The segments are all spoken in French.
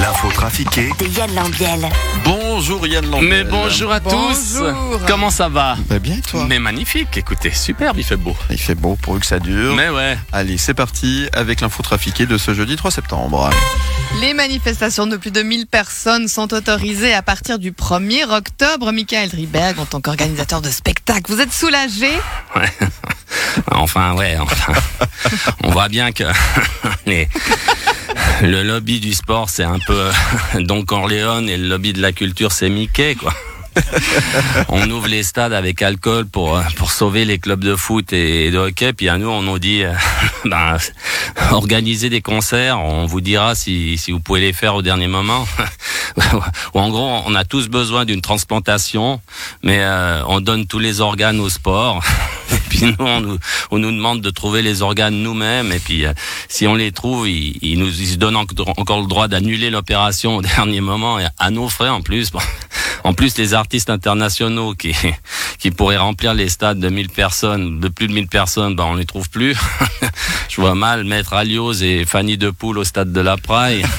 L'info trafiquée De Yann Lambiel. Bonjour Yann Lambert. Mais bonjour à tous Bonjour. Comment ça va? Bah bien et toi? Mais magnifique, écoutez, superbe, il fait beau. Il fait beau pourvu que ça dure. Mais ouais, Allez, c'est parti avec l'info trafiquée de ce jeudi 3 septembre. Les manifestations de plus de 1000 personnes sont autorisées à partir du 1er octobre. Michael Driberg, en tant qu'organisateur de spectacle, vous êtes soulagé? Enfin ouais, enfin, on voit bien que les- le lobby du sport c'est un peu euh, Don Corleone et le lobby de la culture c'est Mickey quoi. on ouvre les stades avec alcool pour euh, pour sauver les clubs de foot et de hockey. Puis à nous, on nous dit, euh, ben, organisez des concerts. On vous dira si si vous pouvez les faire au dernier moment. En gros, on a tous besoin d'une transplantation, mais on donne tous les organes au sport. Et puis nous, on nous, on nous demande de trouver les organes nous-mêmes. Et puis, euh, si on les trouve, ils, ils nous ils se donnent en- encore le droit d'annuler l'opération au dernier moment, et à nos frais en plus. Bon. En plus, les artistes internationaux qui, qui pourraient remplir les stades de 1000 personnes, de plus de 1000 personnes, ben on les trouve plus. Je vois mal Maître Alios et Fanny Depoule au stade de la Praille.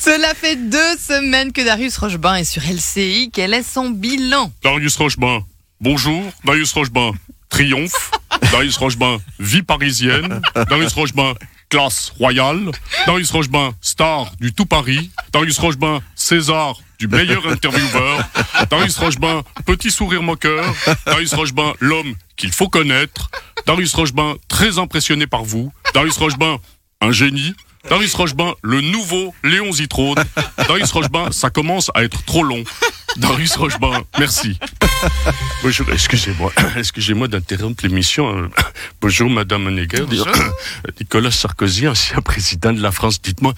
Cela fait deux semaines que Darius Rochebain est sur LCI. Quel est son bilan? Darius Rochebain. Bonjour, Darius Rochebain. Triomphe. Darius Rochebain. Vie parisienne. Darius Rochebain. Classe royale. Darius Rochebain. Star du tout Paris. Darius Rochebain. César du meilleur intervieweur. Darius Rochebain. Petit sourire moqueur. Darius Rochebain. L'homme qu'il faut connaître. Darius Rochebain. Très impressionné par vous. Darius Rochebain. Un génie. Darius Rochebain, le nouveau Léon Zitrone. Darius Rochebain, ça commence à être trop long. Darius Rochebain, merci. Bonjour, excusez-moi, excusez-moi d'interrompre l'émission. Bonjour, Madame Honegger. Nicolas Sarkozy, ancien président de la France. Dites-moi,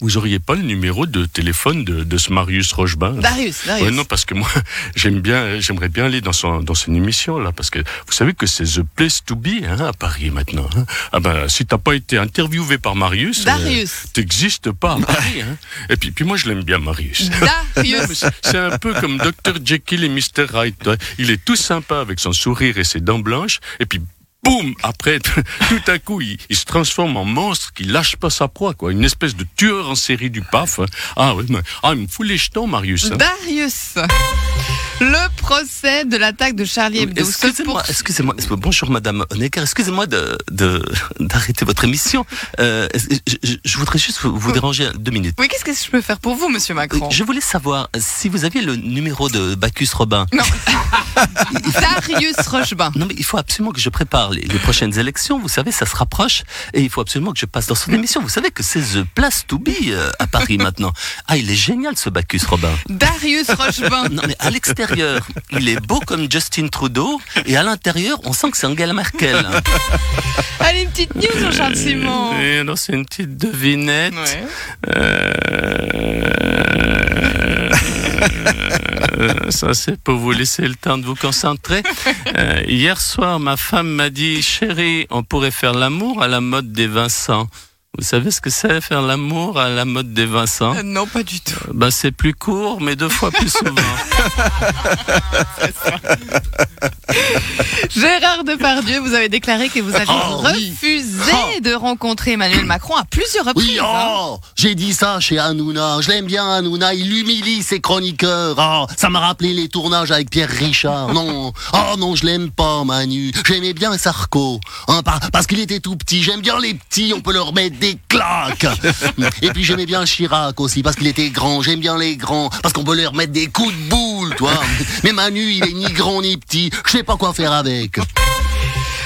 vous auriez pas le numéro de téléphone de, de ce Marius Rochebain Darius, Darius. Ouais, non, parce que moi, j'aime bien, j'aimerais bien aller dans son, dans son émission, là, parce que vous savez que c'est the place to be, hein, à Paris, maintenant. hein. Ah ben, si t'as pas été interviewé par Marius. Darius. euh, T'existes pas à Paris, hein. Et puis, puis moi, je l'aime bien, Marius. Darius. c'est- C'est un peu comme Dr. Jekyll et Mr. Hyde. ouais. Il est tout sympa avec son sourire et ses dents blanches, et puis boum, après, tout à coup, il, se transforme en monstre qui lâche pas sa proie, quoi. Une espèce de tueur en série du PAF. hein. Ah oui, ah, il me fout les jetons, Marius. hein. Darius. Le procès de l'attaque de Charlie Hebdo. se Excusez-moi, excusez-moi, bonjour Madame Honecker, excusez-moi de, d'arrêter votre émission. Euh, je, voudrais juste vous, vous déranger deux minutes. Oui, qu'est-ce que je peux faire pour vous, monsieur Macron Je voulais savoir si vous aviez le numéro de Bacchus Robin. Non. Darius Rochebain. Non, mais il faut absolument que je prépare les, les prochaines élections. Vous savez, ça se rapproche et il faut absolument que je passe dans son émission. Vous savez que c'est The Place to Be euh, à Paris maintenant. Ah, il est génial ce Bacchus Robin. Darius Rochebain. Non, mais à l'extérieur, il est beau comme Justin Trudeau et à l'intérieur, on sent que c'est Angela Merkel. Allez, une petite news, Jean-Charles Simon. Et alors, c'est une petite devinette. Ouais. Euh, ça, c'est pour vous laisser le temps de vous concentrer. Euh, hier soir, ma femme m'a dit, chérie, on pourrait faire l'amour à la mode des Vincent. Vous savez ce que c'est faire l'amour à la mode des Vincent Euh, Non, pas du tout. Ben, c'est plus court, mais deux fois plus souvent. Gérard Depardieu, vous avez déclaré que vous aviez Oh, oui. refusé Oh. de rencontrer Emmanuel Macron à plusieurs reprises. Oui, hein. oh, j'ai dit ça chez Hanouna. Je l'aime bien, Hanouna. Il humilie ses chroniqueurs. Oh, ça m'a rappelé les tournages avec Pierre Richard. Non, oh non, je l'aime pas, Manu. J'aimais bien Sarko. Hein, par- parce qu'il était tout petit. J'aime bien les petits. On peut leur mettre des claques. Et puis j'aimais bien Chirac aussi parce qu'il était grand. J'aime bien les grands parce qu'on peut leur mettre des coups de boule, toi. Mais Manu, il est ni grand ni petit. Je sais pas quoi faire avec.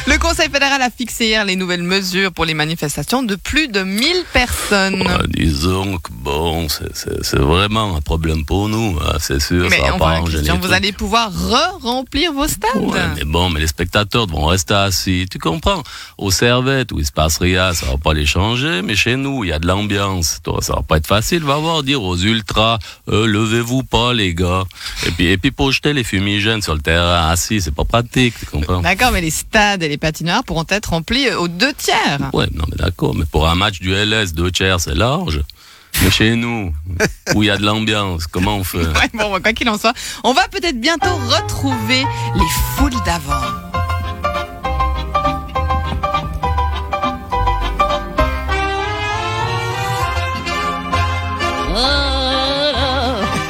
Le Conseil fédéral a fixé hier les nouvelles mesures pour les manifestations de plus de 1000 personnes. Ouais, disons que bon, c'est- vraiment un problème pour nous, hein, c'est sûr. Mais ça va on pas va Christian, vous allez pouvoir re-remplir vos stades. Ouais, mais bon, mais les spectateurs devront rester assis. Tu comprends Aux servettes où il se passe rien, ça va pas les changer. Mais chez nous, il y a de l'ambiance. Toi, Ça va pas être facile. Va voir dire aux ultras, euh, levez-vous pas, les gars. Et puis, et puis pour jeter les fumigènes sur le terrain assis, c'est pas pratique. Tu comprends D'accord, mais les stades les patinoires pourront être remplis aux deux tiers. Ouais, non, mais d'accord. Mais pour un match du LS, deux tiers, c'est large. Mais chez nous, où il y a de l'ambiance, comment on fait? Ouais, bon, quoi qu'il en soit, on va peut-être bientôt retrouver les foules d'avant.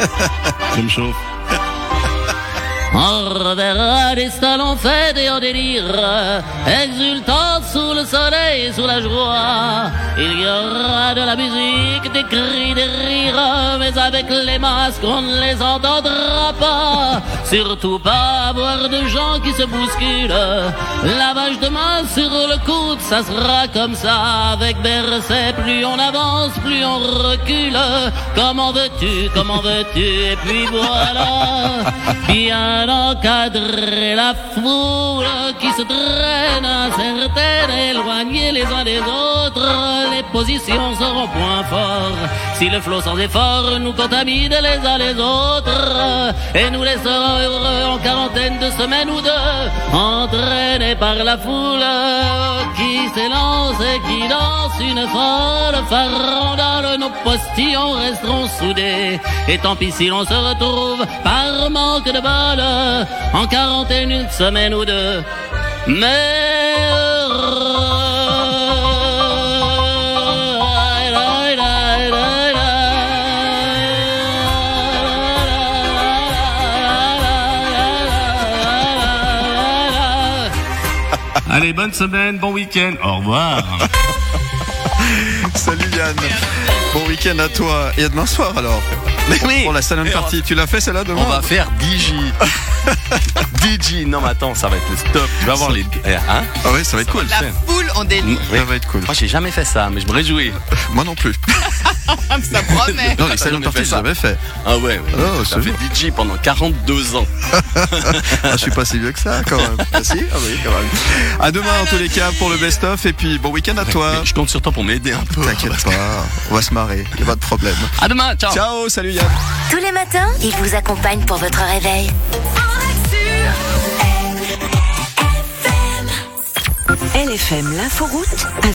Je me chauffe. On reverra des salons faits et en délire, exultant sous le soleil et sous la joie. Il y aura de la musique, des cris, des rires, mais avec les masques on ne les entendra pas. Surtout pas avoir de gens qui se bousculent. Lavage de main sur le coude, ça sera comme ça avec Berset. Plus on avance, plus on recule. Comment veux-tu, comment veux-tu? Et puis voilà, bien encadrer la foule qui se traîne incertaine, éloignée les uns des autres. Positions seront point fort. Si le flot sans effort nous contamine les uns les autres et nous laissera heureux en quarantaine de semaines ou deux, entraînés par la foule qui s'élance et qui danse une folle farandole. Nos postillons resteront soudés et tant pis si l'on se retrouve par manque de balle en quarantaine une semaine ou deux. Mais Allez, bonne semaine, bon week-end. Au revoir. Salut Yann. Bon week-end à toi. Et à demain soir alors. Mais oui. Pour la salon party. Tu l'as fait celle-là demain On va faire DJ. DJ. Non, mais attends, ça va être le stop. Tu vas voir les. eh, Hein Ah ouais, ça va être cool. La foule en délire. Oui. Ça va être cool. Moi, j'ai jamais fait ça, mais je me réjouis. Moi non plus. Ça promet. Non, les salons j'ai ça jamais fait. Ah ouais, ouais. Oh, fait DJ pendant 42 ans. Ah, je suis pas si vieux que ça quand même. Ah si Ah oui, quand même. À demain en tous les cas pour le best-of et puis bon week-end à toi. Mais je compte sur toi pour m'aider un peu. T'inquiète pas, on va se marrer, y a pas de problème. À demain, ciao. Ciao, salut Yann. Tous les matins, il vous accompagne pour votre réveil. LFM l'inforoute